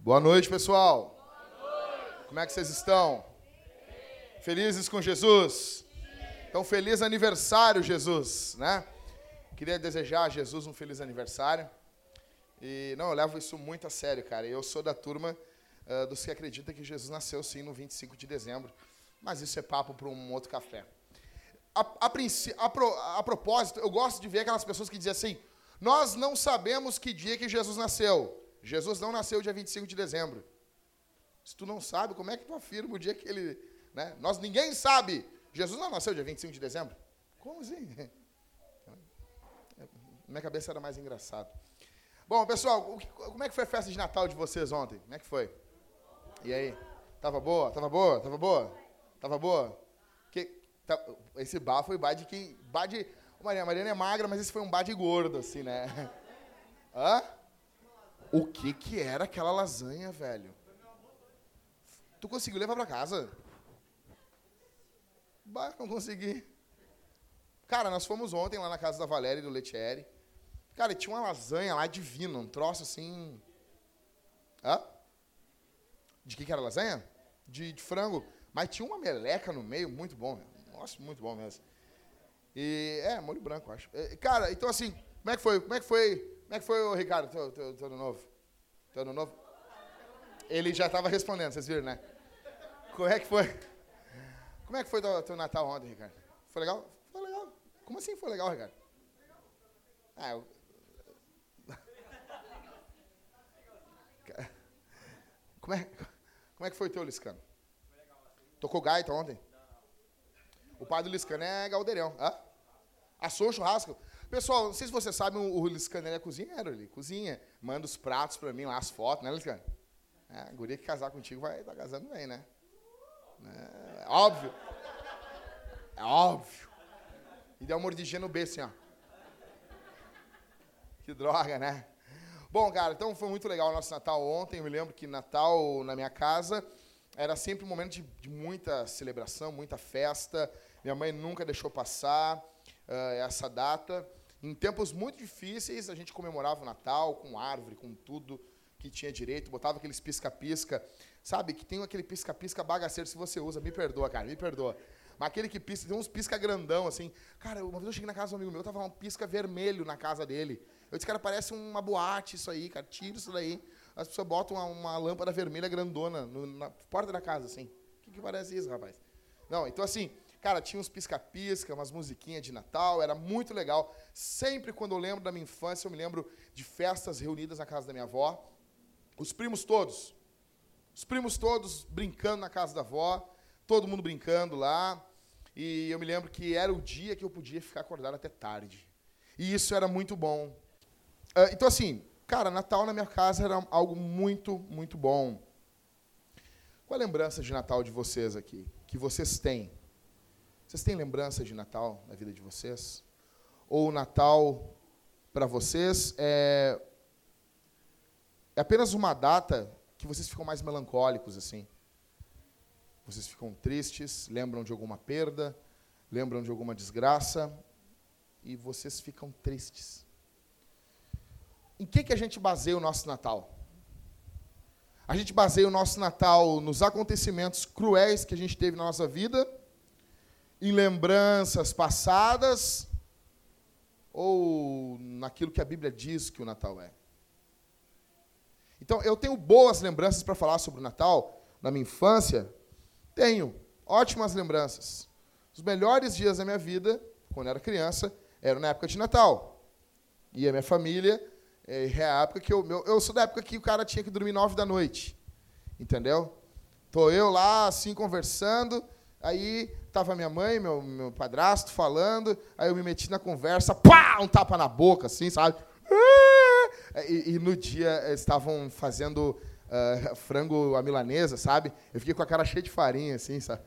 Boa noite, pessoal. Como é que vocês estão? Felizes com Jesus? Então, feliz aniversário, Jesus, né? Queria desejar a Jesus um feliz aniversário. E, não, eu levo isso muito a sério, cara. Eu sou da turma uh, dos que acreditam que Jesus nasceu, sim, no 25 de dezembro. Mas isso é papo para um outro café. A, a, a, pro, a propósito, eu gosto de ver aquelas pessoas que dizem assim, nós não sabemos que dia que Jesus nasceu. Jesus não nasceu dia 25 de dezembro. Se tu não sabe, como é que tu afirma o dia que ele. Né? Nós ninguém sabe. Jesus não nasceu dia 25 de dezembro? Como assim? Minha cabeça era mais engraçado. Bom, pessoal, como é que foi a festa de Natal de vocês ontem? Como é que foi? E aí? Tava boa? Tava boa? Tava boa? Tava boa? Tá, esse bar foi bar de quem. Bar de. Maria, Mariana é magra, mas esse foi um bar de gordo, assim, né? Hã? O que que era aquela lasanha, velho? Tu conseguiu levar para casa? Bah, não consegui. Cara, nós fomos ontem lá na casa da Valéria e do Letieri. Cara, tinha uma lasanha lá divina, um troço assim. Hã? De que, que era lasanha? De, de, frango. Mas tinha uma meleca no meio, muito bom. Nossa, muito bom mesmo. E, é, molho branco, acho. Cara, então assim, como é que foi? Como é que foi como é que foi, o Ricardo, teu ano novo? Teu ano novo? Ele já estava respondendo, vocês viram, né? Como é que foi? Como é que foi teu, teu Natal ontem, Ricardo? Foi legal? Foi legal. Como assim foi legal, Ricardo? Ah, eu... Como é, como é que foi teu, Liscano? Tocou gaita ontem? O pai do Liscano é galdeirão. Assou o churrasco? Pessoal, não sei se vocês sabem, o, Liscano é cozinheiro, ele cozinha. Manda os pratos para mim lá, as fotos, né, Liscano? É, guria que casar contigo vai estar tá casando bem, né? É, óbvio. É óbvio. E deu uma mordidinha no B, assim, ó. Que droga, né? Bom, cara, então foi muito legal o nosso Natal ontem. Eu me lembro que Natal na minha casa era sempre um momento de, de muita celebração, muita festa. Minha mãe nunca deixou passar uh, essa data. Em tempos muito difíceis, a gente comemorava o Natal com árvore, com tudo que tinha direito, botava aqueles pisca-pisca, sabe? Que tem aquele pisca-pisca bagaceiro, se você usa, me perdoa, cara, me perdoa. Mas aquele que pisca, tem uns pisca grandão, assim. Cara, uma vez eu cheguei na casa de um amigo meu, tava um pisca vermelho na casa dele. Eu disse, cara, parece uma boate isso aí, cara, tira isso daí. As pessoas botam uma, uma lâmpada vermelha grandona no, na porta da casa, assim. O que, que parece isso, rapaz? Não, então assim, Cara, tinha uns pisca-pisca, umas musiquinhas de Natal, era muito legal. Sempre quando eu lembro da minha infância, eu me lembro de festas reunidas na casa da minha avó. Os primos todos. Os primos todos brincando na casa da avó, todo mundo brincando lá. E eu me lembro que era o dia que eu podia ficar acordado até tarde. E isso era muito bom. Ah, então, assim, cara, Natal na minha casa era algo muito, muito bom. Qual a lembrança de Natal de vocês aqui? Que vocês têm? Vocês têm lembrança de Natal na vida de vocês? Ou o Natal para vocês é, é apenas uma data que vocês ficam mais melancólicos assim? Vocês ficam tristes, lembram de alguma perda, lembram de alguma desgraça e vocês ficam tristes. Em que, que a gente baseia o nosso Natal? A gente baseia o nosso Natal nos acontecimentos cruéis que a gente teve na nossa vida em lembranças passadas ou naquilo que a Bíblia diz que o Natal é. Então, eu tenho boas lembranças para falar sobre o Natal na minha infância. Tenho ótimas lembranças. Os melhores dias da minha vida, quando era criança, eram na época de Natal. E a minha família, é, é a época que eu, eu sou da época que o cara tinha que dormir nove da noite. Entendeu? Tô eu lá, assim, conversando, Aí tava minha mãe, meu, meu padrasto falando, aí eu me meti na conversa, pá, um tapa na boca, assim, sabe? E, e no dia estavam fazendo uh, frango à milanesa, sabe? Eu fiquei com a cara cheia de farinha, assim, sabe?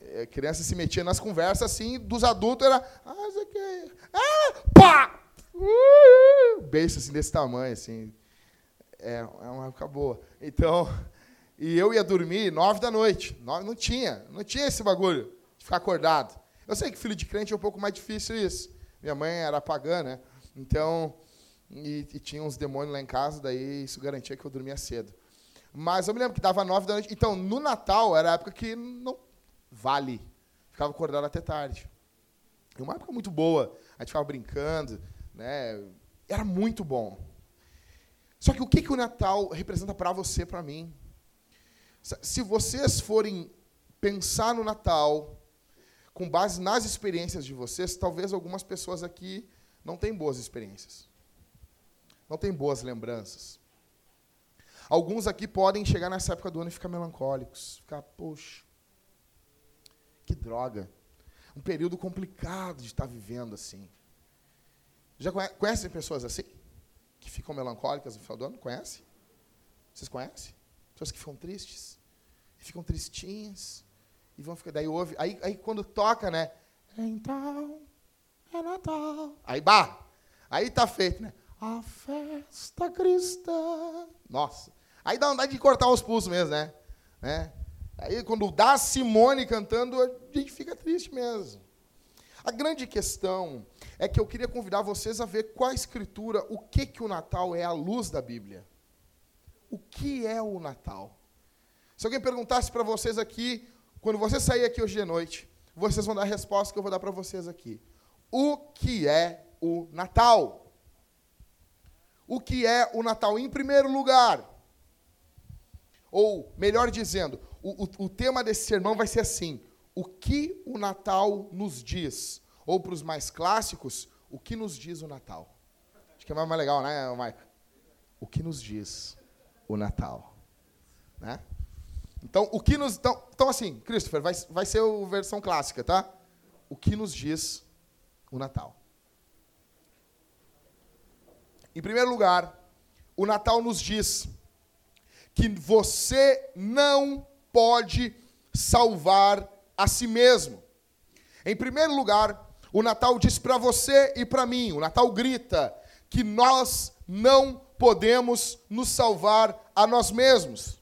A é, criança se metia nas conversas, assim, dos adultos era... Ah, isso aqui... Ah, pá! Uh, beijo, assim, desse tamanho, assim. É, é uma época boa. Então... E eu ia dormir nove da noite. Não tinha, não tinha esse bagulho de ficar acordado. Eu sei que filho de crente é um pouco mais difícil isso. Minha mãe era pagã, né? Então, e, e, tinha uns demônios lá em casa, daí isso garantia que eu dormia cedo. Mas eu me lembro que dava nove da noite. Então, no Natal era a época que não vale. Ficava acordado até tarde. E uma época muito boa. A gente ficava brincando, né? Era muito bom. Só que o que, que o Natal representa para você, para mim? Se vocês forem pensar no Natal com base nas experiências de vocês, talvez algumas pessoas aqui não tenham boas experiências. Não têm boas lembranças. Alguns aqui podem chegar nessa época do ano e ficar melancólicos. Ficar, poxa, que droga. Um período complicado de estar vivendo assim. Já conhecem pessoas assim? Que ficam melancólicas no final do ano? Conhece? Vocês conhecem? Pessoas que ficam tristes. Ficam tristinhas. E vão ficar. Daí ouve. Aí, aí quando toca, né? Então é Natal. Aí, bah! Aí tá feito, né? A festa cristã. Nossa. Aí dá vontade de cortar os pulsos mesmo, né? né? Aí quando dá Simone cantando, a gente fica triste mesmo. A grande questão é que eu queria convidar vocês a ver qual a escritura, o que que o Natal é à luz da Bíblia. O que é o Natal? Se alguém perguntasse para vocês aqui, quando você sair aqui hoje de noite, vocês vão dar a resposta que eu vou dar para vocês aqui. O que é o Natal? O que é o Natal? Em primeiro lugar, ou melhor dizendo, o, o, o tema desse sermão vai ser assim: o que o Natal nos diz? Ou para os mais clássicos, o que nos diz o Natal? Acho que é mais legal, né, Mike? O que nos diz o Natal? Né? Então, o que nos. Então, então assim, Christopher, vai, vai ser a versão clássica, tá? O que nos diz o Natal? Em primeiro lugar, o Natal nos diz que você não pode salvar a si mesmo. Em primeiro lugar, o Natal diz para você e para mim, o Natal grita que nós não podemos nos salvar a nós mesmos.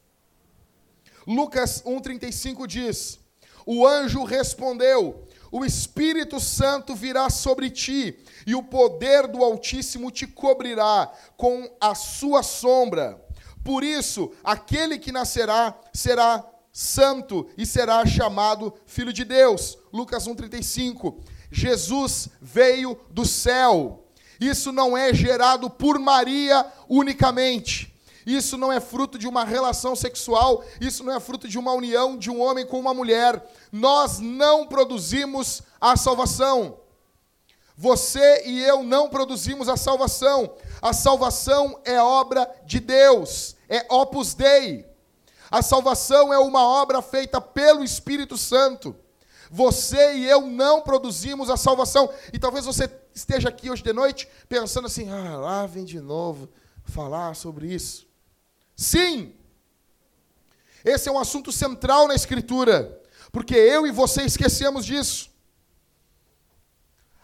Lucas 1,35 diz: O anjo respondeu: O Espírito Santo virá sobre ti, e o poder do Altíssimo te cobrirá com a sua sombra. Por isso, aquele que nascerá será santo e será chamado filho de Deus. Lucas 1:35. Jesus veio do céu. Isso não é gerado por Maria unicamente. Isso não é fruto de uma relação sexual, isso não é fruto de uma união de um homem com uma mulher. Nós não produzimos a salvação. Você e eu não produzimos a salvação. A salvação é obra de Deus, é opus dei. A salvação é uma obra feita pelo Espírito Santo. Você e eu não produzimos a salvação. E talvez você esteja aqui hoje de noite pensando assim: ah, lá vem de novo falar sobre isso. Sim, esse é um assunto central na Escritura, porque eu e você esquecemos disso.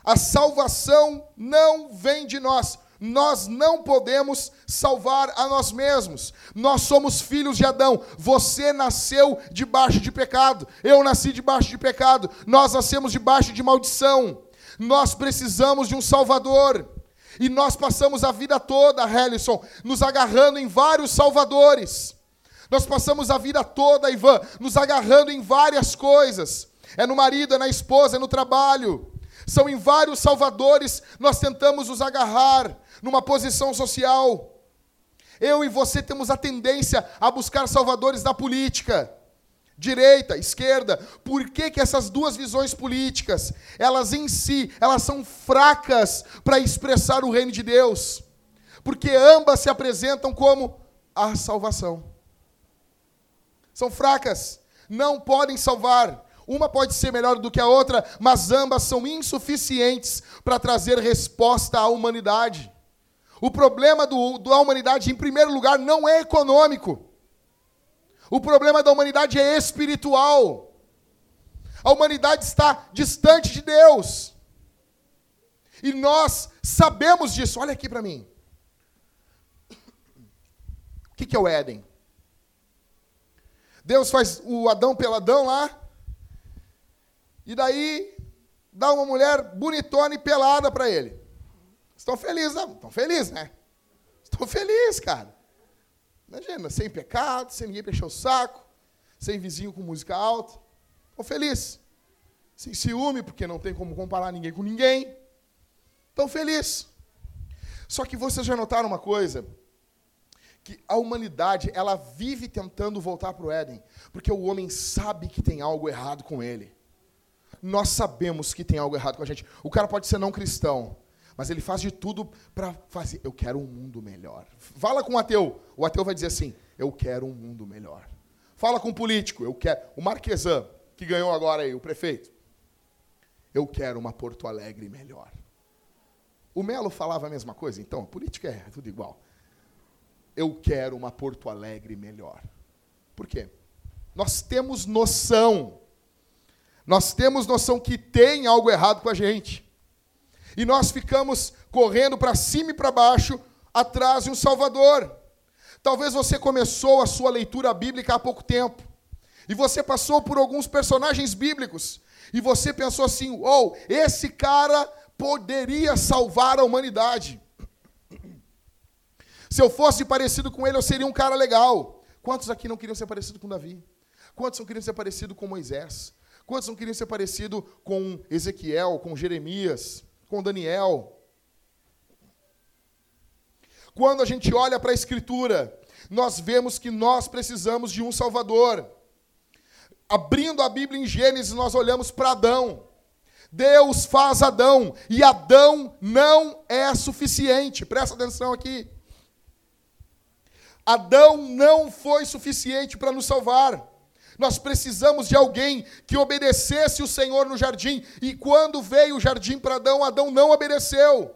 A salvação não vem de nós. Nós não podemos salvar a nós mesmos. Nós somos filhos de Adão. Você nasceu debaixo de pecado. Eu nasci debaixo de pecado. Nós nascemos debaixo de maldição. Nós precisamos de um Salvador. E nós passamos a vida toda, Helison, nos agarrando em vários salvadores. Nós passamos a vida toda, Ivan, nos agarrando em várias coisas. É no marido, é na esposa, é no trabalho. São em vários salvadores nós tentamos nos agarrar numa posição social. Eu e você temos a tendência a buscar salvadores da política direita, esquerda. Por que, que essas duas visões políticas, elas em si, elas são fracas para expressar o reino de Deus? Porque ambas se apresentam como a salvação. São fracas, não podem salvar. Uma pode ser melhor do que a outra, mas ambas são insuficientes para trazer resposta à humanidade. O problema do, da humanidade, em primeiro lugar, não é econômico. O problema da humanidade é espiritual. A humanidade está distante de Deus. E nós sabemos disso. Olha aqui para mim. O que, que é o Éden? Deus faz o Adão pelo Adão lá. E daí, dá uma mulher bonitona e pelada para ele. Estão felizes, não? Estão felizes, né? Estão felizes, cara. Imagina, sem pecado, sem ninguém encher o saco, sem vizinho com música alta. Estão felizes. Sem ciúme, porque não tem como comparar ninguém com ninguém. Estão felizes. Só que vocês já notaram uma coisa? Que a humanidade, ela vive tentando voltar para o Éden, porque o homem sabe que tem algo errado com ele. Nós sabemos que tem algo errado com a gente. O cara pode ser não cristão, mas ele faz de tudo para fazer. Eu quero um mundo melhor. Fala com o ateu. O ateu vai dizer assim: Eu quero um mundo melhor. Fala com o político. Eu quero. O Marquesan, que ganhou agora aí, o prefeito. Eu quero uma Porto Alegre melhor. O Melo falava a mesma coisa, então, a política é tudo igual. Eu quero uma Porto Alegre melhor. Por quê? Nós temos noção nós temos noção que tem algo errado com a gente. E nós ficamos correndo para cima e para baixo atrás de um Salvador. Talvez você começou a sua leitura bíblica há pouco tempo. E você passou por alguns personagens bíblicos. E você pensou assim: ou oh, esse cara poderia salvar a humanidade. Se eu fosse parecido com ele, eu seria um cara legal. Quantos aqui não queriam ser parecido com Davi? Quantos não queriam ser parecido com Moisés? Quantos não queriam ser parecido com Ezequiel, com Jeremias, com Daniel? Quando a gente olha para a Escritura, nós vemos que nós precisamos de um Salvador. Abrindo a Bíblia em Gênesis, nós olhamos para Adão. Deus faz Adão, e Adão não é suficiente. Presta atenção aqui. Adão não foi suficiente para nos salvar. Nós precisamos de alguém que obedecesse o Senhor no jardim. E quando veio o jardim para Adão, Adão não obedeceu.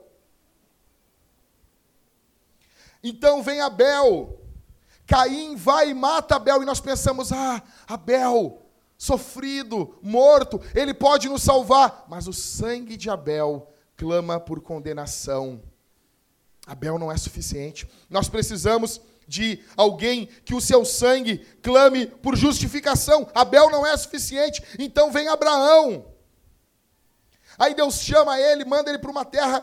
Então vem Abel. Caim vai e mata Abel. E nós pensamos: ah, Abel, sofrido, morto, ele pode nos salvar. Mas o sangue de Abel clama por condenação. Abel não é suficiente. Nós precisamos de alguém que o seu sangue clame por justificação. Abel não é suficiente, então vem Abraão. Aí Deus chama ele, manda ele para uma terra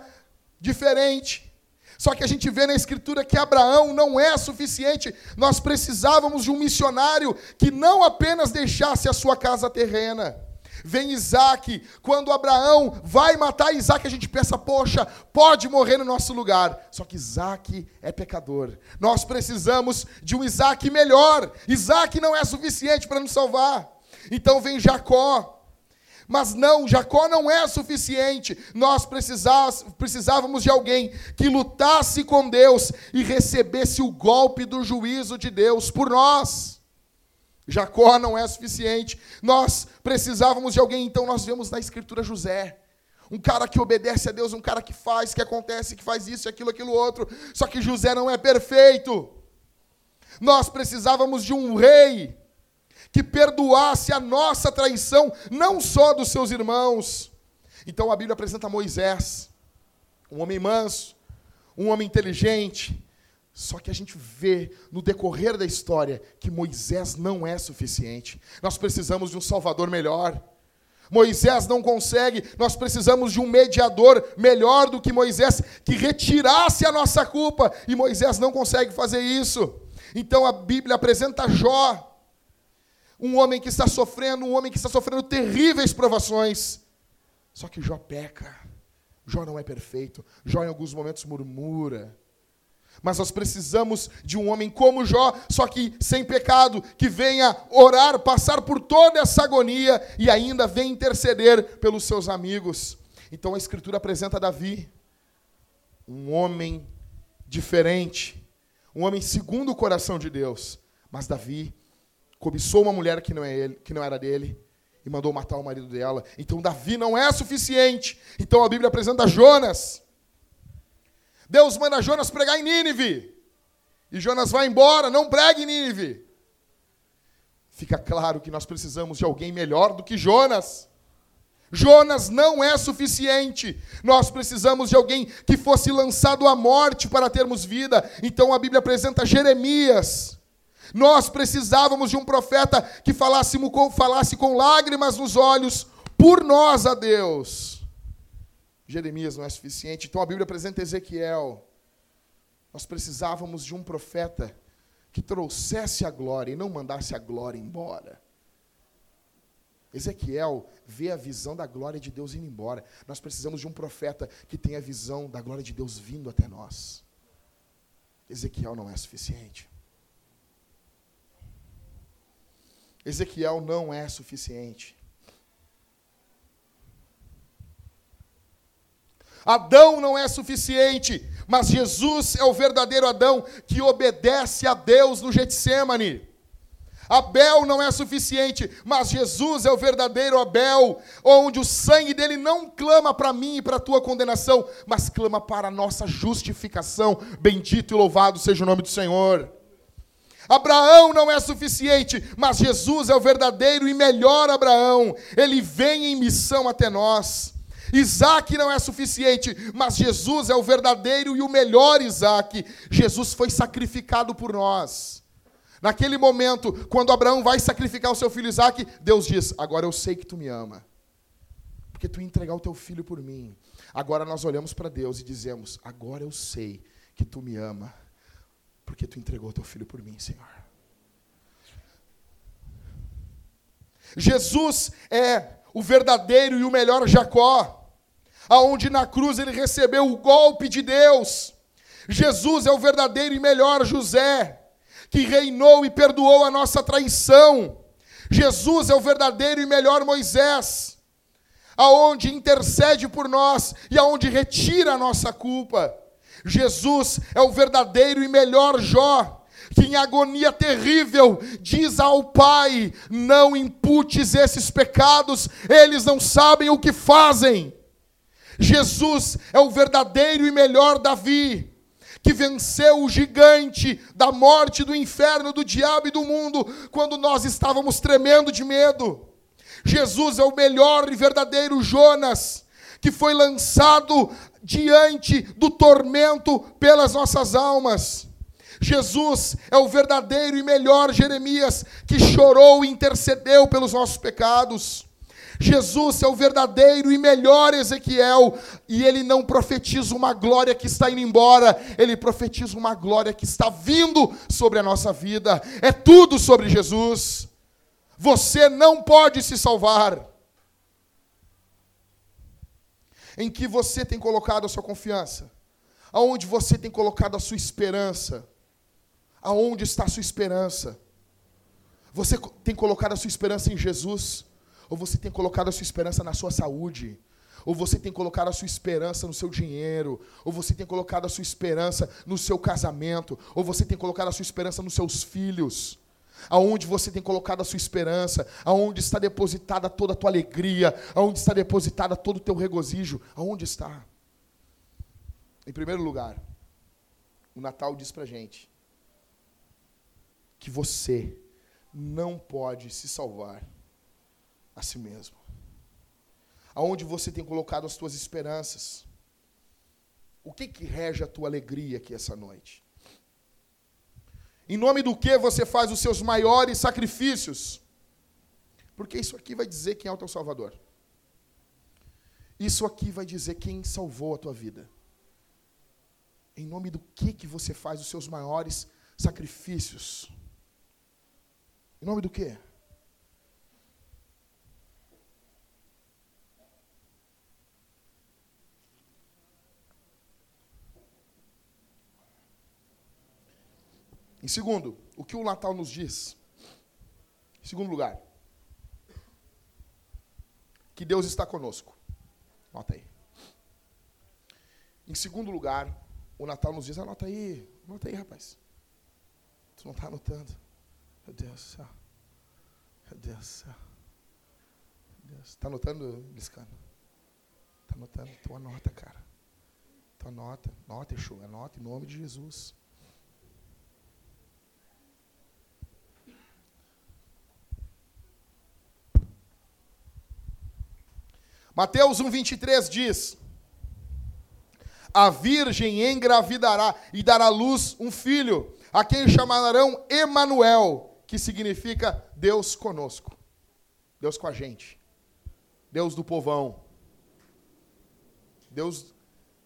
diferente. Só que a gente vê na Escritura que Abraão não é suficiente. Nós precisávamos de um missionário que não apenas deixasse a sua casa terrena, Vem Isaac. Quando Abraão vai matar Isaac, a gente pensa, poxa, pode morrer no nosso lugar. Só que Isaac é pecador. Nós precisamos de um Isaac melhor. Isaac não é suficiente para nos salvar. Então vem Jacó. Mas não, Jacó não é suficiente. Nós precisávamos de alguém que lutasse com Deus e recebesse o golpe do juízo de Deus por nós. Jacó não é suficiente. Nós precisávamos de alguém, então nós vemos na escritura José. Um cara que obedece a Deus, um cara que faz, que acontece, que faz isso, aquilo, aquilo outro. Só que José não é perfeito. Nós precisávamos de um rei que perdoasse a nossa traição, não só dos seus irmãos. Então a Bíblia apresenta Moisés, um homem manso, um homem inteligente, só que a gente vê no decorrer da história que Moisés não é suficiente. Nós precisamos de um Salvador melhor. Moisés não consegue, nós precisamos de um mediador melhor do que Moisés, que retirasse a nossa culpa, e Moisés não consegue fazer isso. Então a Bíblia apresenta Jó, um homem que está sofrendo, um homem que está sofrendo terríveis provações. Só que Jó peca, Jó não é perfeito, Jó em alguns momentos murmura, mas nós precisamos de um homem como Jó, só que sem pecado, que venha orar, passar por toda essa agonia e ainda venha interceder pelos seus amigos. Então a Escritura apresenta Davi, um homem diferente, um homem segundo o coração de Deus. Mas Davi cobiçou uma mulher que não, é ele, que não era dele e mandou matar o marido dela. Então Davi não é suficiente. Então a Bíblia apresenta Jonas Deus manda Jonas pregar em Nínive. E Jonas vai embora, não pregue em Nínive. Fica claro que nós precisamos de alguém melhor do que Jonas. Jonas não é suficiente. Nós precisamos de alguém que fosse lançado à morte para termos vida. Então a Bíblia apresenta Jeremias. Nós precisávamos de um profeta que falasse com, falasse com lágrimas nos olhos por nós a Deus. Jeremias não é suficiente, então a Bíblia apresenta Ezequiel. Nós precisávamos de um profeta que trouxesse a glória e não mandasse a glória embora. Ezequiel vê a visão da glória de Deus indo embora. Nós precisamos de um profeta que tenha a visão da glória de Deus vindo até nós. Ezequiel não é suficiente. Ezequiel não é suficiente. Adão não é suficiente, mas Jesus é o verdadeiro Adão que obedece a Deus no Getsemane. Abel não é suficiente, mas Jesus é o verdadeiro Abel, onde o sangue dele não clama para mim e para a tua condenação, mas clama para a nossa justificação. Bendito e louvado seja o nome do Senhor. Abraão não é suficiente, mas Jesus é o verdadeiro e melhor Abraão. Ele vem em missão até nós. Isaac não é suficiente, mas Jesus é o verdadeiro e o melhor Isaac. Jesus foi sacrificado por nós. Naquele momento, quando Abraão vai sacrificar o seu filho Isaac, Deus diz: Agora eu sei que tu me ama, porque tu entregar o teu filho por mim. Agora nós olhamos para Deus e dizemos: Agora eu sei que tu me ama, porque tu entregou o teu filho por mim, Senhor. Jesus é o verdadeiro e o melhor Jacó, aonde na cruz ele recebeu o golpe de Deus. Jesus é o verdadeiro e melhor José, que reinou e perdoou a nossa traição. Jesus é o verdadeiro e melhor Moisés, aonde intercede por nós e aonde retira a nossa culpa. Jesus é o verdadeiro e melhor Jó, que em agonia terrível diz ao Pai: Não imputes esses pecados, eles não sabem o que fazem. Jesus é o verdadeiro e melhor Davi, que venceu o gigante da morte, do inferno, do diabo e do mundo, quando nós estávamos tremendo de medo. Jesus é o melhor e verdadeiro Jonas, que foi lançado diante do tormento pelas nossas almas. Jesus é o verdadeiro e melhor Jeremias, que chorou e intercedeu pelos nossos pecados. Jesus é o verdadeiro e melhor Ezequiel, e ele não profetiza uma glória que está indo embora, ele profetiza uma glória que está vindo sobre a nossa vida. É tudo sobre Jesus. Você não pode se salvar. Em que você tem colocado a sua confiança? Aonde você tem colocado a sua esperança? Aonde está a sua esperança? Você tem colocado a sua esperança em Jesus? Ou você tem colocado a sua esperança na sua saúde? Ou você tem colocado a sua esperança no seu dinheiro? Ou você tem colocado a sua esperança no seu casamento? Ou você tem colocado a sua esperança nos seus filhos? Aonde você tem colocado a sua esperança? Aonde está depositada toda a tua alegria? Aonde está depositada todo o teu regozijo? Aonde está? Em primeiro lugar, o Natal diz pra gente que você não pode se salvar a si mesmo. Aonde você tem colocado as tuas esperanças? O que que rege a tua alegria aqui essa noite? Em nome do que você faz os seus maiores sacrifícios? Porque isso aqui vai dizer quem é o teu Salvador. Isso aqui vai dizer quem salvou a tua vida. Em nome do que que você faz os seus maiores sacrifícios? Em nome do quê? Em segundo, o que o Natal nos diz? Em segundo lugar, que Deus está conosco. Nota aí. Em segundo lugar, o Natal nos diz, anota aí, anota aí, rapaz. Tu não está anotando. Meu Deus do céu. Meu Deus do céu. Está anotando, Liscano? Está anotando? Tu anota, cara. Tu anota. Anota, Exu. Anota em nome de Jesus. Mateus 1,23 diz: A virgem engravidará e dará à luz um filho, a quem chamarão Emanuel, que significa Deus conosco. Deus com a gente. Deus do povão. Deus,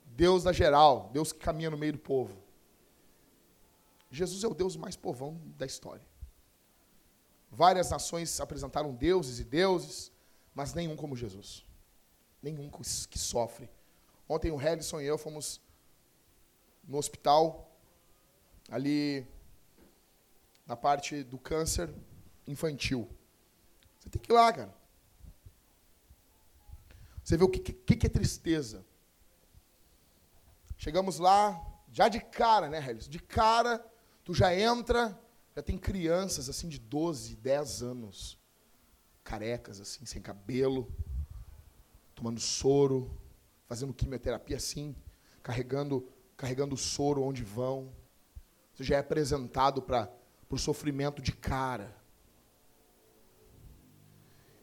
Deus da geral, Deus que caminha no meio do povo. Jesus é o Deus mais povão da história. Várias nações apresentaram deuses e deuses, mas nenhum como Jesus. Nenhum que sofre. Ontem o Helison e eu fomos no hospital, ali na parte do câncer infantil. Você tem que ir lá, cara. Você vê o que, que, que é tristeza. Chegamos lá, já de cara, né, Helison? De cara, tu já entra, já tem crianças assim de 12, 10 anos, carecas, assim, sem cabelo, tomando soro, fazendo quimioterapia assim, carregando, carregando soro onde vão. Você já é apresentado para o sofrimento de cara.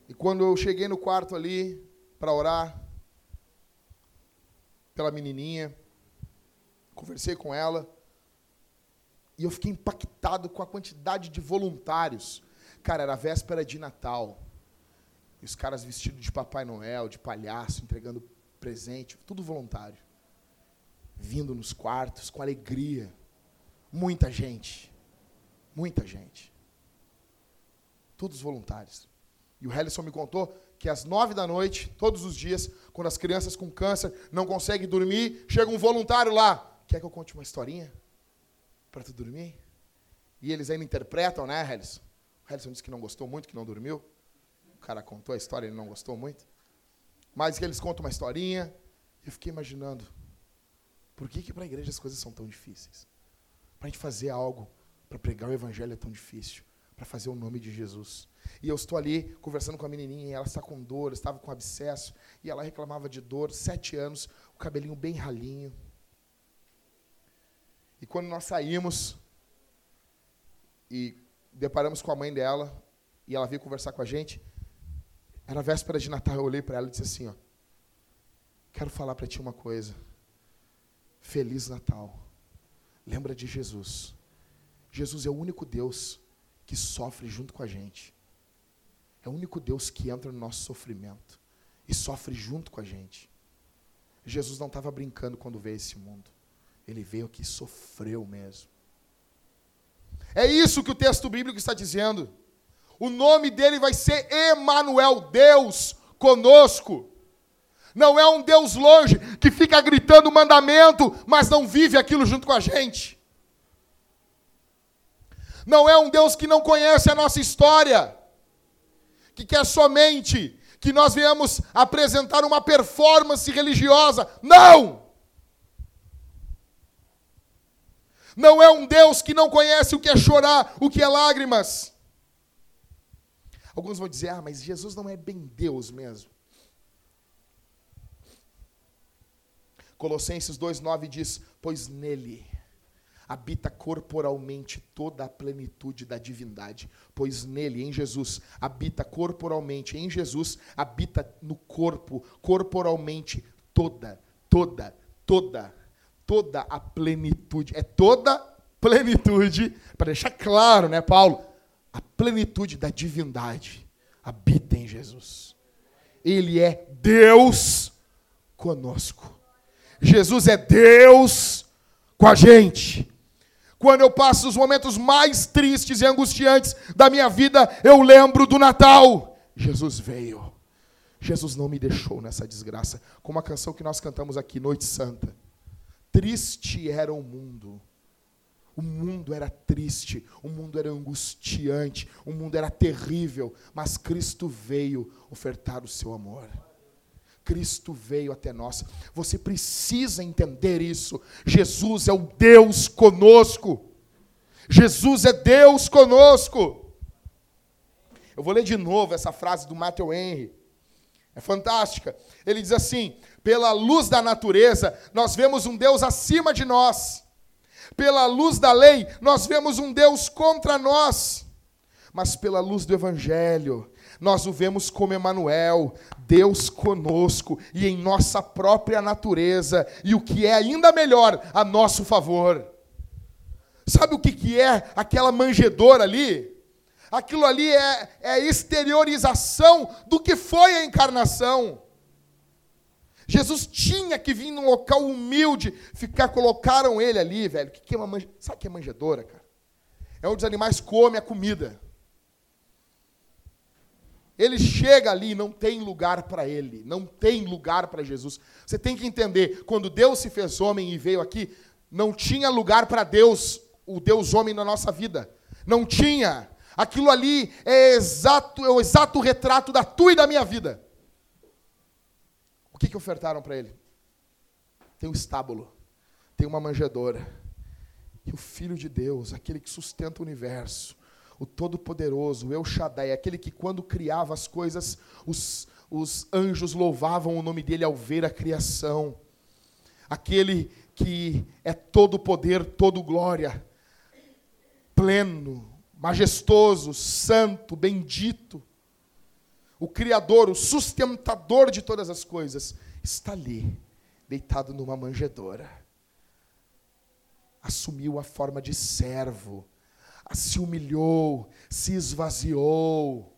E quando eu cheguei no quarto ali para orar pela menininha, conversei com ela, e eu fiquei impactado com a quantidade de voluntários. Cara, era véspera de Natal. E os caras vestidos de Papai Noel, de palhaço, entregando presente, tudo voluntário. Vindo nos quartos com alegria. Muita gente. Muita gente. Todos voluntários. E o Helison me contou que às nove da noite, todos os dias, quando as crianças com câncer não conseguem dormir, chega um voluntário lá. Quer que eu conte uma historinha? Para tu dormir? E eles ainda interpretam, né, Helison? O Helison disse que não gostou muito, que não dormiu. O cara contou a história, ele não gostou muito. Mas que eles contam uma historinha. Eu fiquei imaginando, por que, que para a igreja as coisas são tão difíceis? Para a gente fazer algo, para pregar o evangelho é tão difícil. Para fazer o nome de Jesus. E eu estou ali conversando com a menininha, e ela está com dor, estava com abscesso, e ela reclamava de dor, sete anos, o cabelinho bem ralinho. E quando nós saímos e deparamos com a mãe dela, e ela veio conversar com a gente, era véspera de Natal, eu olhei para ela e disse assim, ó, quero falar para ti uma coisa. Feliz Natal. Lembra de Jesus. Jesus é o único Deus que sofre junto com a gente. É o único Deus que entra no nosso sofrimento e sofre junto com a gente. Jesus não estava brincando quando veio esse mundo. Ele veio aqui e sofreu mesmo. É isso que o texto bíblico está dizendo. O nome dele vai ser Emanuel, Deus conosco. Não é um Deus longe que fica gritando mandamento, mas não vive aquilo junto com a gente. Não é um Deus que não conhece a nossa história, que quer somente que nós venhamos apresentar uma performance religiosa. Não! Não é um Deus que não conhece o que é chorar, o que é lágrimas. Alguns vão dizer, ah, mas Jesus não é bem Deus mesmo. Colossenses 2,9 diz: Pois nele habita corporalmente toda a plenitude da divindade. Pois nele, em Jesus, habita corporalmente, em Jesus, habita no corpo, corporalmente, toda, toda, toda toda a plenitude. É toda plenitude, para deixar claro, né, Paulo? A plenitude da divindade habita em Jesus. Ele é Deus conosco. Jesus é Deus com a gente. Quando eu passo os momentos mais tristes e angustiantes da minha vida, eu lembro do Natal. Jesus veio. Jesus não me deixou nessa desgraça. Como a canção que nós cantamos aqui, Noite Santa. Triste era o mundo. O mundo era triste, o mundo era angustiante, o mundo era terrível, mas Cristo veio ofertar o seu amor. Cristo veio até nós. Você precisa entender isso. Jesus é o Deus conosco. Jesus é Deus conosco. Eu vou ler de novo essa frase do Matthew Henry. É fantástica. Ele diz assim: pela luz da natureza, nós vemos um Deus acima de nós. Pela luz da lei, nós vemos um Deus contra nós. Mas pela luz do evangelho, nós o vemos como Emanuel, Deus conosco e em nossa própria natureza, e o que é ainda melhor, a nosso favor. Sabe o que, que é aquela manjedora ali? Aquilo ali é, é exteriorização do que foi a encarnação. Jesus tinha que vir num local humilde, ficar, colocaram ele ali, velho. Que que é uma manje... Sabe o que é manjedora, cara? É onde os animais comem a comida. Ele chega ali, não tem lugar para ele, não tem lugar para Jesus. Você tem que entender, quando Deus se fez homem e veio aqui, não tinha lugar para Deus, o Deus homem na nossa vida. Não tinha. Aquilo ali é exato, é o exato retrato da tua e da minha vida. Que, que ofertaram para ele? Tem um estábulo, tem uma manjedoura. E o Filho de Deus, aquele que sustenta o universo, o Todo-Poderoso, o El Shaddai, aquele que quando criava as coisas, os, os anjos louvavam o nome dele ao ver a criação. Aquele que é todo poder, todo glória, pleno, majestoso, santo, bendito. O Criador, o sustentador de todas as coisas, está ali, deitado numa manjedoura. Assumiu a forma de servo se humilhou, se esvaziou.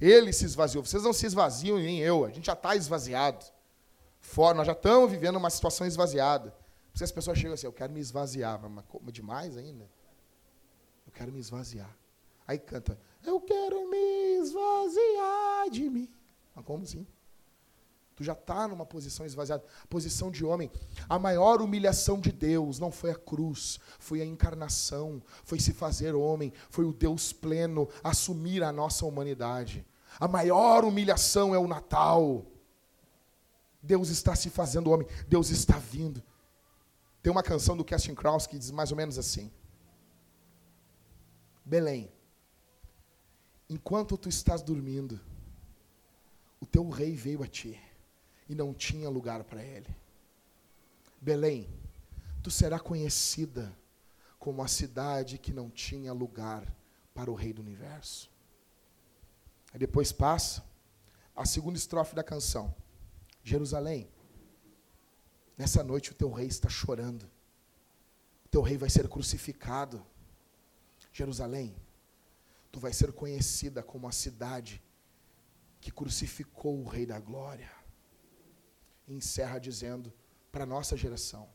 Ele se esvaziou. Vocês não se esvaziam, nem eu. A gente já está esvaziado. Fora, nós já estamos vivendo uma situação esvaziada. Porque as pessoas chegam assim, eu quero me esvaziar. Mas como demais ainda? Eu quero me esvaziar. Aí canta, eu quero me esvaziar de mim. Mas como assim? Tu já está numa posição esvaziada, posição de homem. A maior humilhação de Deus não foi a cruz, foi a encarnação, foi se fazer homem, foi o Deus pleno assumir a nossa humanidade. A maior humilhação é o Natal. Deus está se fazendo homem, Deus está vindo. Tem uma canção do Casting Krause que diz mais ou menos assim: Belém, enquanto tu estás dormindo, o teu rei veio a ti e não tinha lugar para ele. Belém, tu será conhecida como a cidade que não tinha lugar para o rei do universo. Aí depois passa a segunda estrofe da canção. Jerusalém, nessa noite o teu rei está chorando. O teu rei vai ser crucificado. Jerusalém, tu vai ser conhecida como a cidade que crucificou o rei da glória e encerra dizendo para a nossa geração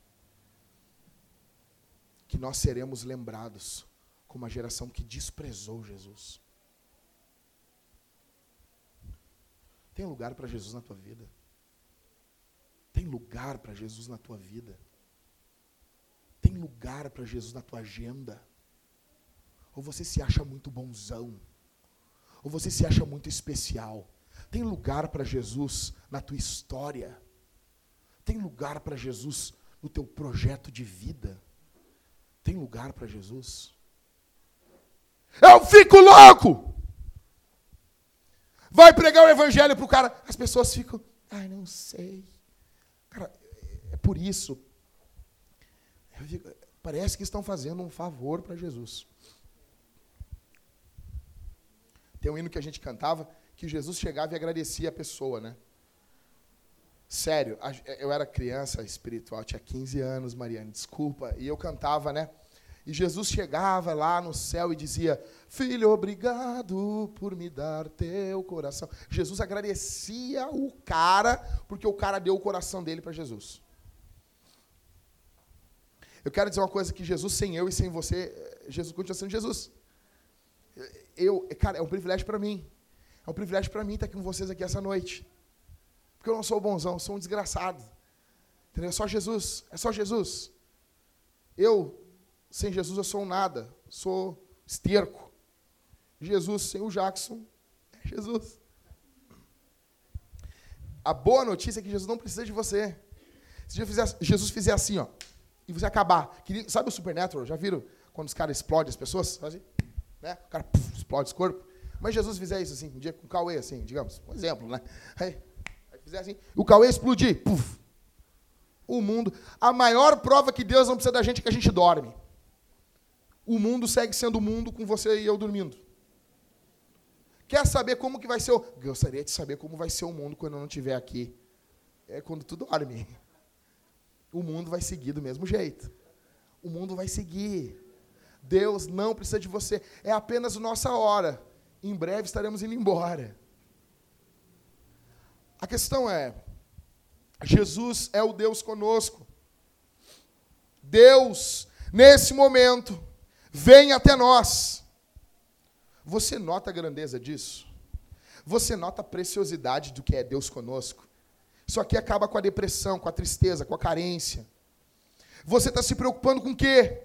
que nós seremos lembrados como a geração que desprezou Jesus. Tem lugar para Jesus na tua vida? Tem lugar para Jesus na tua vida? Tem lugar para Jesus na tua agenda? Ou você se acha muito bonzão? Ou você se acha muito especial? Tem lugar para Jesus na tua história? Tem lugar para Jesus no teu projeto de vida? Tem lugar para Jesus? Eu fico louco! Vai pregar o evangelho para o cara. As pessoas ficam, ai, não sei. Cara, é por isso. Fico, parece que estão fazendo um favor para Jesus. Tem um hino que a gente cantava que Jesus chegava e agradecia a pessoa, né? Sério, eu era criança espiritual, tinha 15 anos, Mariane, desculpa, e eu cantava, né? E Jesus chegava lá no céu e dizia: Filho, obrigado por me dar teu coração. Jesus agradecia o cara, porque o cara deu o coração dele para Jesus. Eu quero dizer uma coisa: que Jesus, sem eu e sem você, Jesus continua sendo Jesus. Eu, cara, é um privilégio para mim. É um privilégio para mim estar com vocês aqui essa noite. Porque eu não sou bonzão, sou um desgraçado. Entendeu? É só Jesus, é só Jesus. Eu, sem Jesus, eu sou um nada, sou esterco. Jesus sem o Jackson é Jesus. A boa notícia é que Jesus não precisa de você. Se Jesus fizer assim, ó, e você acabar. Sabe o Supernatural? Já viram quando os caras explodem as pessoas? Assim, né? O cara puf, explode os corpos. Mas Jesus fizer isso assim, um dia com o Cauê, assim, digamos, um exemplo, né? Aí, fizer assim, o Cauê explodir, puf, o mundo. A maior prova que Deus não precisa da gente é que a gente dorme. O mundo segue sendo o mundo com você e eu dormindo. Quer saber como que vai ser o... Gostaria de saber como vai ser o mundo quando eu não estiver aqui. É quando tu dorme. O mundo vai seguir do mesmo jeito. O mundo vai seguir. Deus não precisa de você. É apenas nossa hora. Em breve estaremos indo embora. A questão é: Jesus é o Deus conosco. Deus, nesse momento, vem até nós. Você nota a grandeza disso? Você nota a preciosidade do que é Deus conosco? Isso aqui acaba com a depressão, com a tristeza, com a carência. Você está se preocupando com o quê?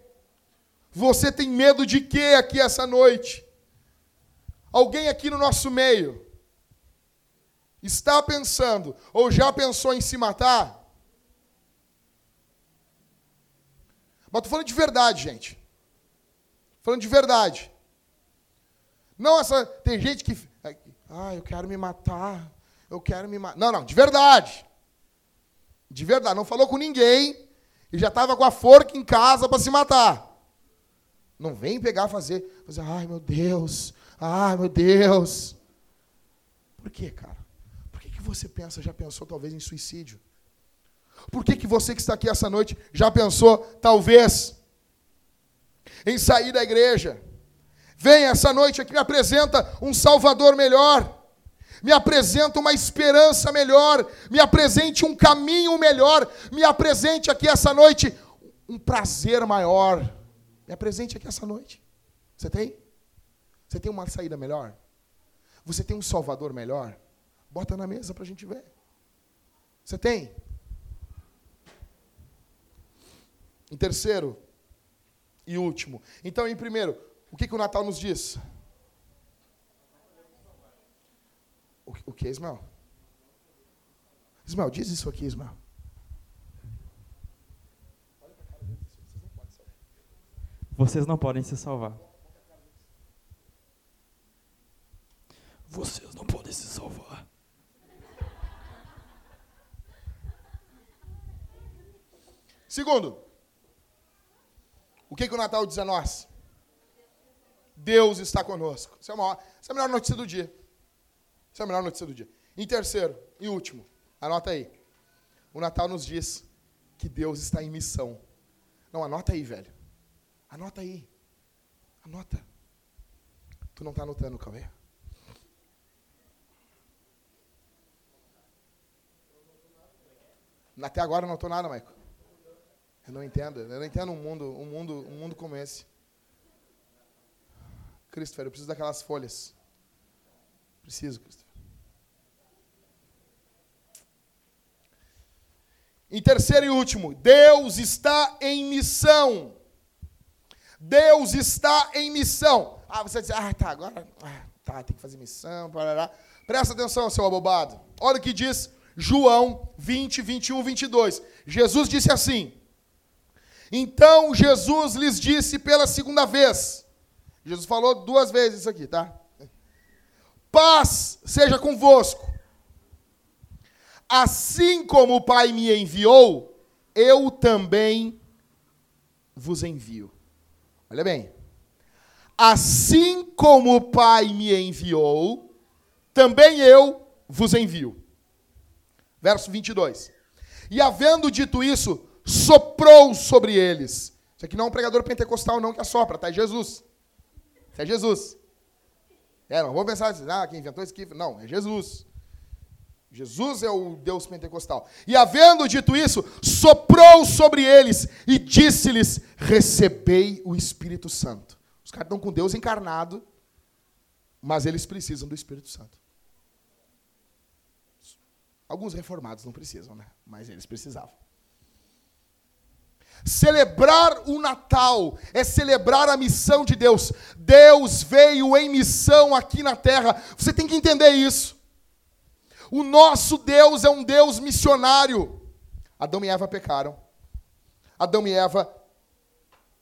Você tem medo de quê aqui essa noite? Alguém aqui no nosso meio está pensando ou já pensou em se matar? Mas estou falando de verdade, gente. Falando de verdade. Não essa. Tem gente que. Ah, eu quero me matar. Eu quero me matar. Não, não, de verdade. De verdade. Não falou com ninguém e já estava com a forca em casa para se matar. Não vem pegar fazer, fazer, ai meu Deus, ai meu Deus. Por quê, cara? Por que, que você pensa, já pensou talvez em suicídio? Por que, que você que está aqui essa noite já pensou, talvez, em sair da igreja? Vem essa noite aqui, me apresenta um Salvador melhor, me apresenta uma esperança melhor, me apresente um caminho melhor, me apresente aqui essa noite um prazer maior. Me apresente aqui essa noite. Você tem? Você tem uma saída melhor? Você tem um salvador melhor? Bota na mesa para a gente ver. Você tem? Em terceiro e último. Então, em primeiro, o que, que o Natal nos diz? O, o que, Ismael? Ismael, diz isso aqui, Ismael. Vocês não podem se salvar. Vocês não podem se salvar. Segundo, o que, que o Natal diz a nós? Deus está conosco. Essa é, uma, essa é a melhor notícia do dia. Essa é a melhor notícia do dia. Em terceiro e último, anota aí. O Natal nos diz que Deus está em missão. Não, anota aí, velho. Anota aí. Anota. Tu não está anotando, Cauê? Até agora eu não estou nada, Maico. Eu não entendo. Eu não entendo um mundo, um mundo, um mundo como esse. Christopher, eu preciso daquelas folhas. Preciso, Christopher. Em terceiro e último, Deus está em missão. Deus está em missão. Ah, você diz, ah, tá, agora, ah, tá, tem que fazer missão, parará. Presta atenção, seu abobado. Olha o que diz João 20, 21, 22. Jesus disse assim: Então Jesus lhes disse pela segunda vez. Jesus falou duas vezes isso aqui, tá? Paz seja convosco. Assim como o Pai me enviou, eu também vos envio. Olha bem. Assim como o Pai me enviou, também eu vos envio. Verso 22. E havendo dito isso, soprou sobre eles. Isso aqui não é um pregador pentecostal, não, que assopra, tá? É Jesus. Isso é Jesus. É, não vou pensar assim, ah, quem inventou isso aqui. Não, é Jesus. Jesus é o Deus pentecostal. E havendo dito isso, soprou sobre eles e disse-lhes: Recebei o Espírito Santo. Os caras estão com Deus encarnado, mas eles precisam do Espírito Santo. Alguns reformados não precisam, né? Mas eles precisavam. Celebrar o Natal é celebrar a missão de Deus. Deus veio em missão aqui na terra. Você tem que entender isso. O nosso Deus é um Deus missionário. Adão e Eva pecaram. Adão e Eva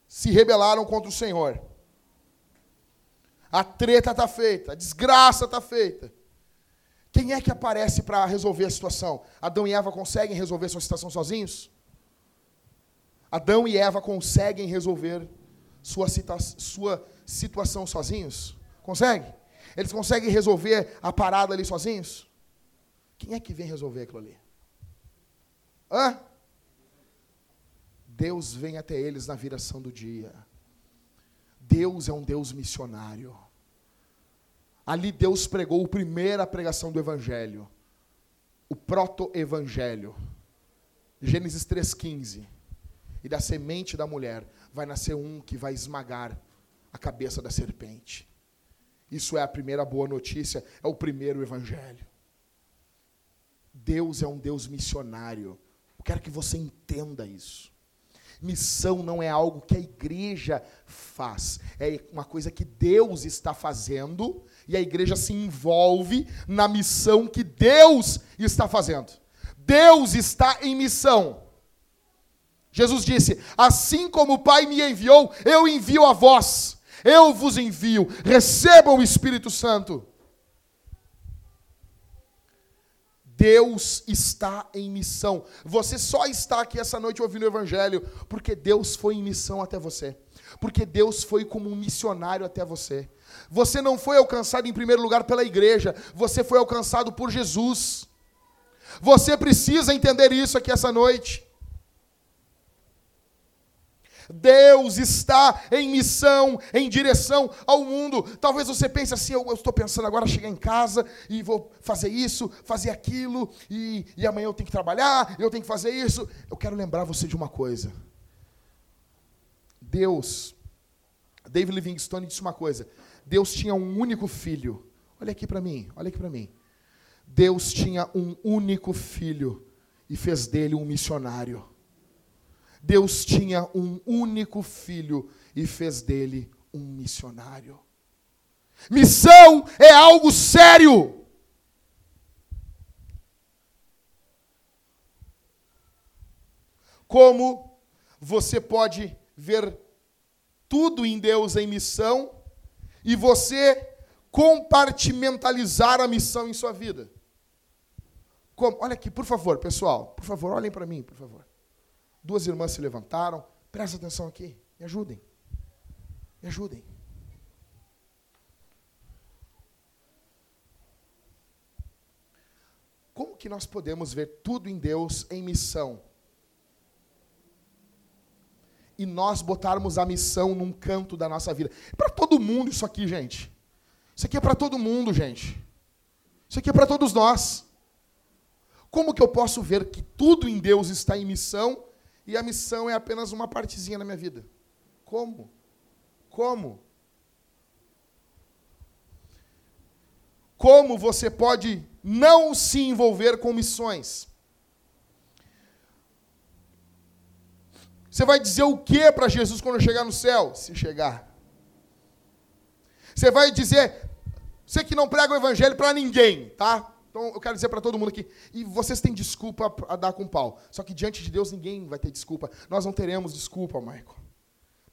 se rebelaram contra o Senhor. A treta está feita, a desgraça está feita. Quem é que aparece para resolver a situação? Adão e Eva conseguem resolver sua situação sozinhos? Adão e Eva conseguem resolver sua, situa sua situação sozinhos? Conseguem? Eles conseguem resolver a parada ali sozinhos? Quem é que vem resolver aquilo ali? Hã? Deus vem até eles na viração do dia. Deus é um Deus missionário. Ali Deus pregou a primeira pregação do Evangelho, o proto-evangelho. Gênesis 3,15. E da semente da mulher vai nascer um que vai esmagar a cabeça da serpente. Isso é a primeira boa notícia, é o primeiro evangelho. Deus é um Deus missionário. Eu quero que você entenda isso. Missão não é algo que a igreja faz, é uma coisa que Deus está fazendo e a igreja se envolve na missão que Deus está fazendo. Deus está em missão. Jesus disse: Assim como o Pai me enviou, eu envio a vós. Eu vos envio. Recebam o Espírito Santo. Deus está em missão. Você só está aqui essa noite ouvindo o Evangelho porque Deus foi em missão até você. Porque Deus foi como um missionário até você. Você não foi alcançado em primeiro lugar pela igreja, você foi alcançado por Jesus. Você precisa entender isso aqui essa noite. Deus está em missão, em direção ao mundo. Talvez você pense assim: eu, estou pensando agora chegar em casa e vou fazer isso, fazer aquilo, e, e amanhã eu tenho que trabalhar, eu tenho que fazer isso. Eu quero lembrar você de uma coisa. Deus, David Livingstone disse uma coisa: Deus tinha um único filho. Olha aqui para mim, olha aqui para mim. Deus tinha um único filho e fez dele um missionário. Deus tinha um único filho e fez dele um missionário. Missão é algo sério. Como você pode ver tudo em Deus em missão e você compartimentalizar a missão em sua vida? Como? Olha aqui, por favor, pessoal, por favor, olhem para mim, por favor. Duas irmãs se levantaram. Presta atenção aqui. Me ajudem. Me ajudem. Como que nós podemos ver tudo em Deus em missão? E nós botarmos a missão num canto da nossa vida. É para todo mundo isso aqui, gente. Isso aqui é para todo mundo, gente. Isso aqui é para todos nós. Como que eu posso ver que tudo em Deus está em missão e a missão é apenas uma partezinha na minha vida. Como? Como? Como você pode não se envolver com missões? Você vai dizer o que para Jesus quando chegar no céu? Se chegar. Você vai dizer, você que não prega o evangelho para ninguém, tá? Então, eu quero dizer para todo mundo aqui, e vocês têm desculpa a dar com pau. Só que diante de Deus ninguém vai ter desculpa. Nós não teremos desculpa, Michael.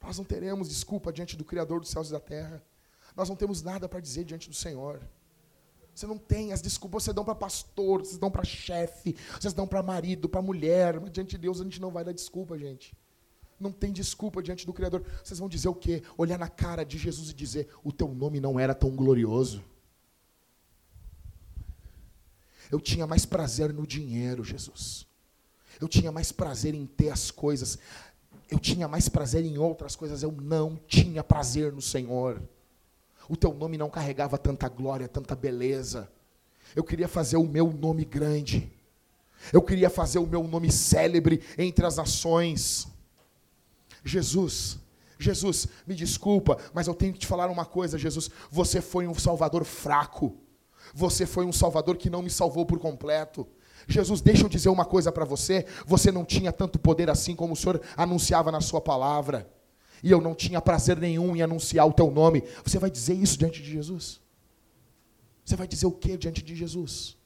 Nós não teremos desculpa diante do Criador dos céus e da terra. Nós não temos nada para dizer diante do Senhor. Você não tem as desculpas, vocês dão para pastor, vocês dão para chefe, vocês dão para marido, para mulher, mas diante de Deus a gente não vai dar desculpa, gente. Não tem desculpa diante do Criador. Vocês vão dizer o quê? Olhar na cara de Jesus e dizer: O teu nome não era tão glorioso. Eu tinha mais prazer no dinheiro, Jesus. Eu tinha mais prazer em ter as coisas. Eu tinha mais prazer em outras coisas. Eu não tinha prazer no Senhor. O teu nome não carregava tanta glória, tanta beleza. Eu queria fazer o meu nome grande. Eu queria fazer o meu nome célebre entre as nações. Jesus, Jesus, me desculpa, mas eu tenho que te falar uma coisa, Jesus. Você foi um salvador fraco. Você foi um salvador que não me salvou por completo. Jesus, deixa eu dizer uma coisa para você. Você não tinha tanto poder assim como o Senhor anunciava na sua palavra. E eu não tinha prazer nenhum em anunciar o teu nome. Você vai dizer isso diante de Jesus? Você vai dizer o que diante de Jesus?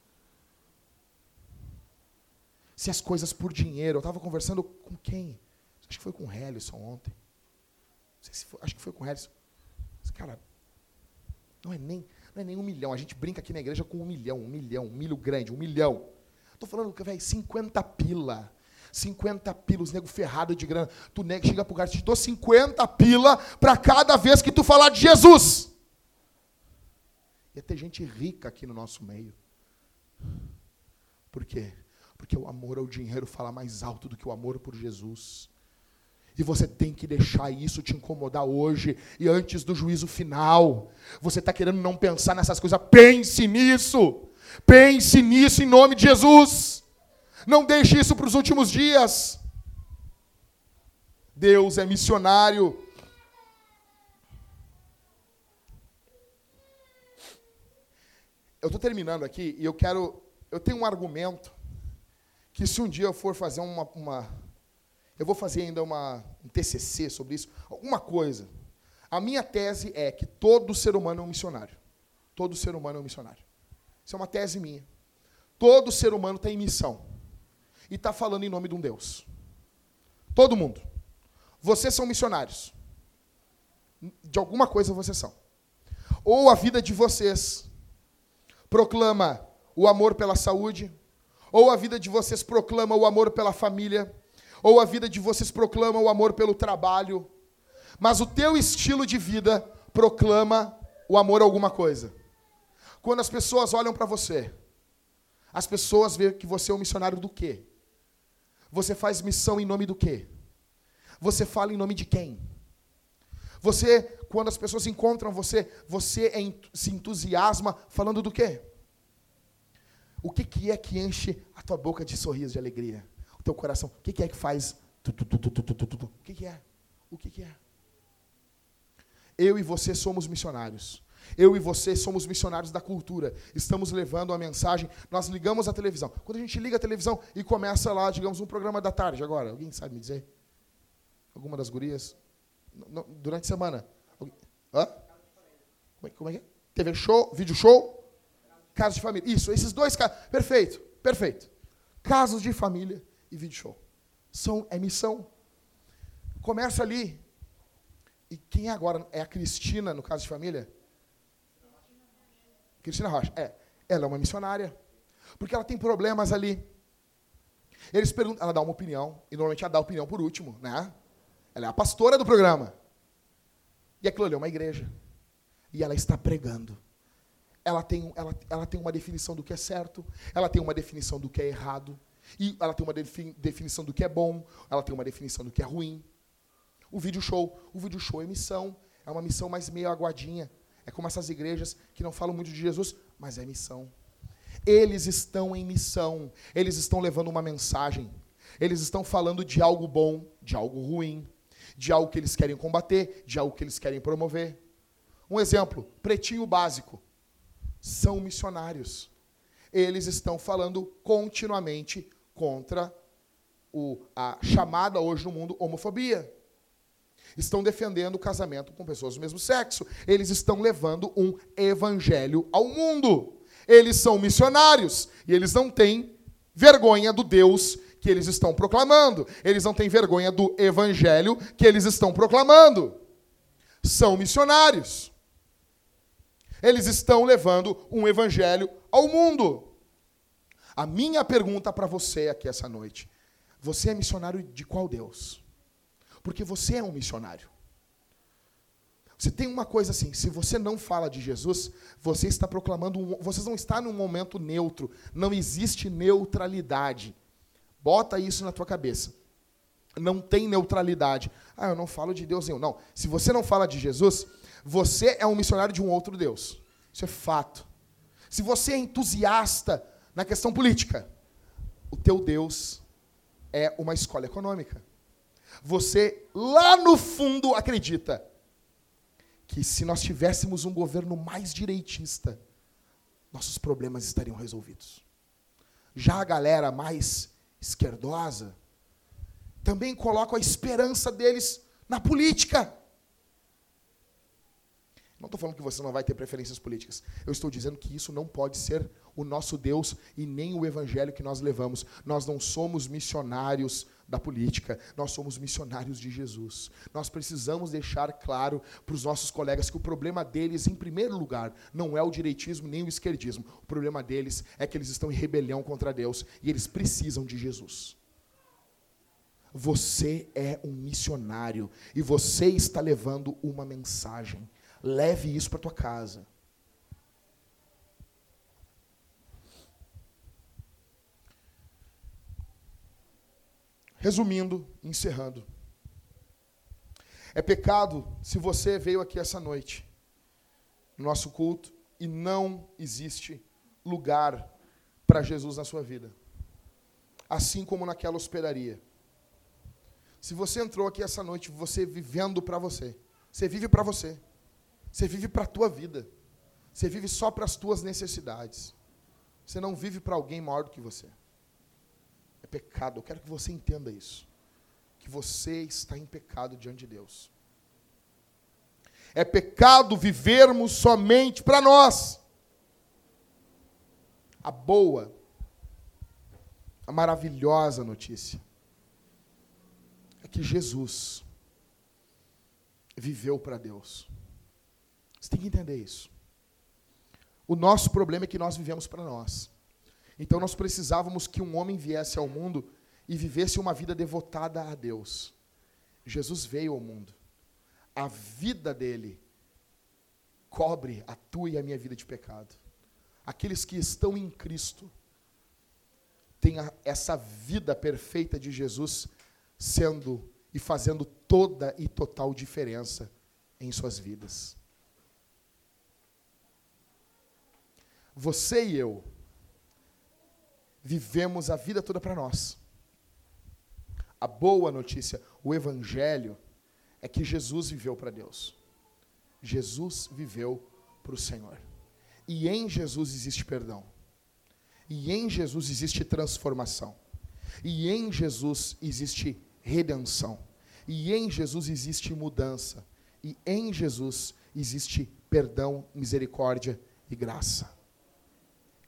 Se as coisas por dinheiro, eu estava conversando com quem? Acho que foi com o Helison ontem. Se foi, acho que foi com o Helison. Cara, não é nem não é nem um milhão. A gente brinca aqui na igreja com um milhão, um milhão, um milho grande, um milhão. Estou falando velho, 50 pila. 50 pilos, nego ferrado de grana. Tu nega, chega pro cara, te dou 50 pila para cada vez que tu falar de Jesus. Ia ter gente rica aqui no nosso meio. Por quê? Porque o amor ao dinheiro fala mais alto do que o amor por Jesus. E você tem que deixar isso te incomodar hoje e antes do juízo final. Você está querendo não pensar nessas coisas? Pense nisso. Pense nisso em nome de Jesus. Não deixe isso para os últimos dias. Deus é missionário. Eu estou terminando aqui e eu quero. Eu tenho um argumento que se um dia eu for fazer uma, uma eu vou fazer ainda uma, um TCC sobre isso, alguma coisa. A minha tese é que todo ser humano é um missionário. Todo ser humano é um missionário. Isso é uma tese minha. Todo ser humano tem missão. E está falando em nome de um Deus. Todo mundo. Vocês são missionários. De alguma coisa vocês são. Ou a vida de vocês proclama o amor pela saúde, ou a vida de vocês proclama o amor pela família, ou a vida de vocês proclama o amor pelo trabalho, mas o teu estilo de vida proclama o amor a alguma coisa. Quando as pessoas olham para você, as pessoas veem que você é um missionário do quê? Você faz missão em nome do quê? Você fala em nome de quem? Você, quando as pessoas encontram você, você é, se entusiasma falando do quê? O que, que é que enche a tua boca de sorriso de alegria? Teu coração. O que, que é que faz? O que, que é? O que, que é? Eu e você somos missionários. Eu e você somos missionários da cultura. Estamos levando a mensagem. Nós ligamos a televisão. Quando a gente liga a televisão e começa lá, digamos, um programa da tarde agora, alguém sabe me dizer? Alguma das gurias? durante a semana? Hã? Como é, como é que é? TV show, vídeo show, casa de família. Isso, esses dois casos. Perfeito, perfeito. Casos de família e vídeo show. São, é missão. Começa ali. E quem é agora? É a Cristina, no caso de família? Cristina Rocha. É. Ela é uma missionária. Porque ela tem problemas ali. Eles perguntam, ela dá uma opinião, e normalmente ela dá a opinião por último, né? Ela é a pastora do programa. E aquilo ali é uma igreja. E ela está pregando. Ela tem, ela, ela tem uma definição do que é certo, ela tem uma definição do que é errado. E ela tem uma definição do que é bom, ela tem uma definição do que é ruim. O vídeo show, o vídeo show é missão, é uma missão mais meio aguadinha. É como essas igrejas que não falam muito de Jesus, mas é missão. Eles estão em missão, eles estão levando uma mensagem. Eles estão falando de algo bom, de algo ruim, de algo que eles querem combater, de algo que eles querem promover. Um exemplo, pretinho básico. São missionários. Eles estão falando continuamente contra o, a chamada hoje no mundo homofobia. Estão defendendo o casamento com pessoas do mesmo sexo. Eles estão levando um evangelho ao mundo. Eles são missionários e eles não têm vergonha do Deus que eles estão proclamando. Eles não têm vergonha do evangelho que eles estão proclamando. São missionários. Eles estão levando um evangelho ao mundo. A minha pergunta para você aqui essa noite: você é missionário de qual Deus? Porque você é um missionário. Você tem uma coisa assim, se você não fala de Jesus, você está proclamando, um, você não está num momento neutro, não existe neutralidade. Bota isso na tua cabeça. Não tem neutralidade. Ah, eu não falo de Deus nenhum. Não. Se você não fala de Jesus, você é um missionário de um outro Deus. Isso é fato. Se você é entusiasta na questão política. O teu Deus é uma escola econômica. Você, lá no fundo, acredita que se nós tivéssemos um governo mais direitista, nossos problemas estariam resolvidos. Já a galera mais esquerdosa também coloca a esperança deles na política. Não estou falando que você não vai ter preferências políticas. Eu estou dizendo que isso não pode ser o nosso Deus e nem o evangelho que nós levamos. Nós não somos missionários da política, nós somos missionários de Jesus. Nós precisamos deixar claro para os nossos colegas que o problema deles, em primeiro lugar, não é o direitismo nem o esquerdismo. O problema deles é que eles estão em rebelião contra Deus e eles precisam de Jesus. Você é um missionário e você está levando uma mensagem. Leve isso para tua casa. Resumindo, encerrando. É pecado se você veio aqui essa noite, no nosso culto, e não existe lugar para Jesus na sua vida. Assim como naquela hospedaria. Se você entrou aqui essa noite, você vivendo para você. Você vive para você. Você vive para a tua vida. Você vive só para as tuas necessidades. Você não vive para alguém maior do que você. É pecado. Eu quero que você entenda isso. Que você está em pecado diante de Deus. É pecado vivermos somente para nós. A boa, a maravilhosa notícia é que Jesus viveu para Deus. Você tem que entender isso. O nosso problema é que nós vivemos para nós. Então nós precisávamos que um homem viesse ao mundo e vivesse uma vida devotada a Deus. Jesus veio ao mundo. A vida dele cobre a tua e a minha vida de pecado. Aqueles que estão em Cristo têm essa vida perfeita de Jesus sendo e fazendo toda e total diferença em suas vidas. Você e eu vivemos a vida toda para nós. A boa notícia, o Evangelho, é que Jesus viveu para Deus. Jesus viveu para o Senhor. E em Jesus existe perdão. E em Jesus existe transformação. E em Jesus existe redenção. E em Jesus existe mudança. E em Jesus existe perdão, misericórdia e graça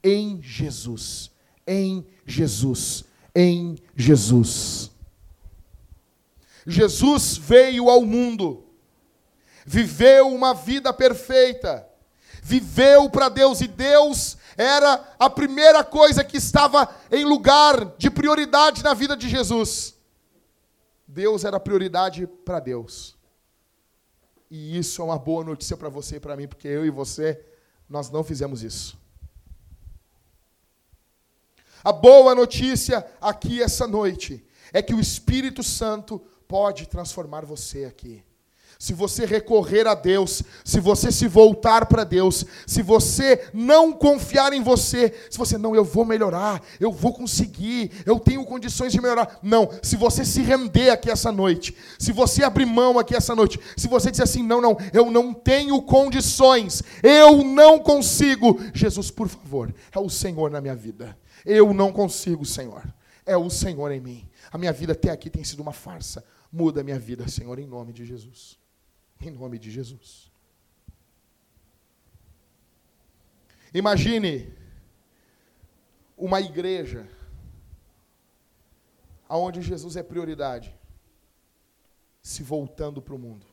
em Jesus, em Jesus, em Jesus. Jesus veio ao mundo, viveu uma vida perfeita, viveu para Deus e Deus era a primeira coisa que estava em lugar de prioridade na vida de Jesus. Deus era prioridade para Deus. E isso é uma boa notícia para você e para mim, porque eu e você, nós não fizemos isso. A boa notícia aqui essa noite é que o Espírito Santo pode transformar você aqui. Se você recorrer a Deus, se você se voltar para Deus, se você não confiar em você, se você não, eu vou melhorar, eu vou conseguir, eu tenho condições de melhorar. Não, se você se render aqui essa noite, se você abrir mão aqui essa noite, se você dizer assim, não, não, eu não tenho condições, eu não consigo, Jesus, por favor, é o Senhor na minha vida. Eu não consigo, Senhor. É o Senhor em mim. A minha vida até aqui tem sido uma farsa. Muda a minha vida, Senhor, em nome de Jesus. Em nome de Jesus. Imagine uma igreja aonde Jesus é prioridade, se voltando para o mundo.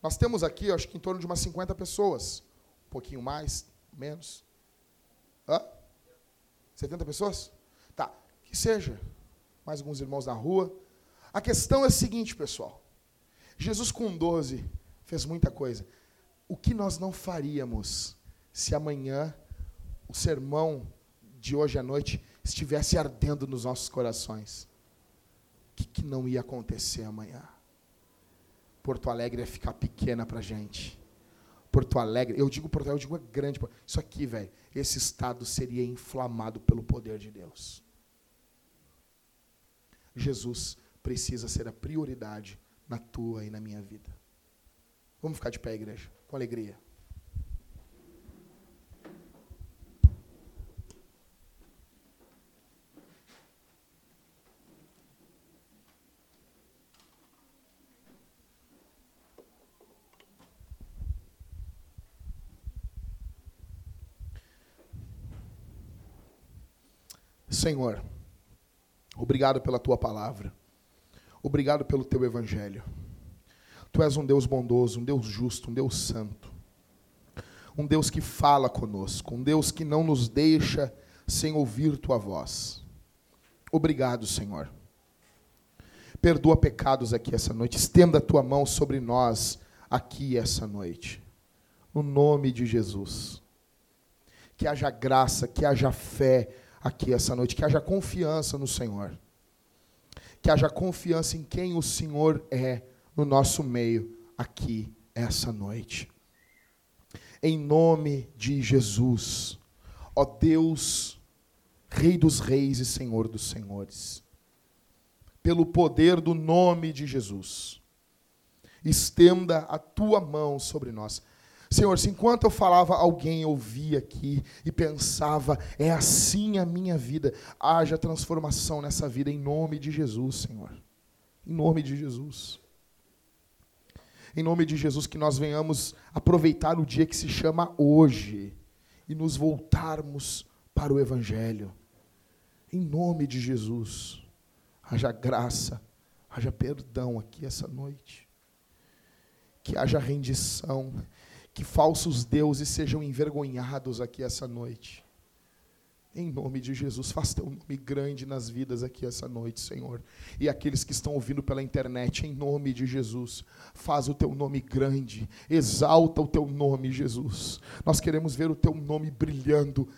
Nós temos aqui, acho que em torno de umas 50 pessoas, um pouquinho mais, menos. Hã? 70 pessoas? Tá, que seja. Mais alguns irmãos na rua. A questão é a seguinte, pessoal. Jesus com 12 fez muita coisa. O que nós não faríamos se amanhã o sermão de hoje à noite estivesse ardendo nos nossos corações? O que, que não ia acontecer amanhã? Porto Alegre ia ficar pequena para gente. Porto Alegre, eu digo Porto Alegre, eu digo é grande. Isso aqui, velho, esse estado seria inflamado pelo poder de Deus. Jesus precisa ser a prioridade na tua e na minha vida. Vamos ficar de pé, igreja, com alegria. Senhor, obrigado pela tua palavra. Obrigado pelo teu evangelho. Tu és um Deus bondoso, um Deus justo, um Deus santo. Um Deus que fala conosco, um Deus que não nos deixa sem ouvir tua voz. Obrigado, Senhor. Perdoa pecados aqui essa noite. Estenda a tua mão sobre nós aqui essa noite. No nome de Jesus. Que haja graça, que haja fé, aqui essa noite, que haja confiança no Senhor. que haja confiança em quem o Senhor é no nosso meio aqui essa noite. Em nome de Jesus, ó Deus, Rei dos Reis e Senhor dos Senhores, pelo poder do nome de Jesus, estenda a tua mão sobre nós. Senhor, se enquanto eu falava, alguém ouvia aqui e pensava, é assim a minha vida, haja transformação nessa vida em nome de Jesus, Senhor. Em nome de Jesus. Em nome de Jesus, que nós venhamos aproveitar o dia que se chama hoje e nos voltarmos para o Evangelho. Em nome de Jesus, haja graça, haja perdão aqui essa noite. Que haja rendição que falsos deuses sejam envergonhados aqui essa noite. Em nome de Jesus, faz teu nome grande nas vidas aqui essa noite, Senhor. E aqueles que estão ouvindo pela internet, em nome de Jesus, faz o teu nome grande, exalta o teu nome, Jesus. Nós queremos ver o teu nome brilhando,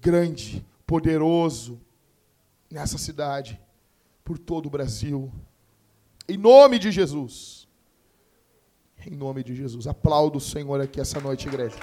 grande, poderoso, nessa cidade, por todo o Brasil. Em nome de Jesus. Em nome de Jesus. Aplaudo o Senhor aqui essa noite, igreja.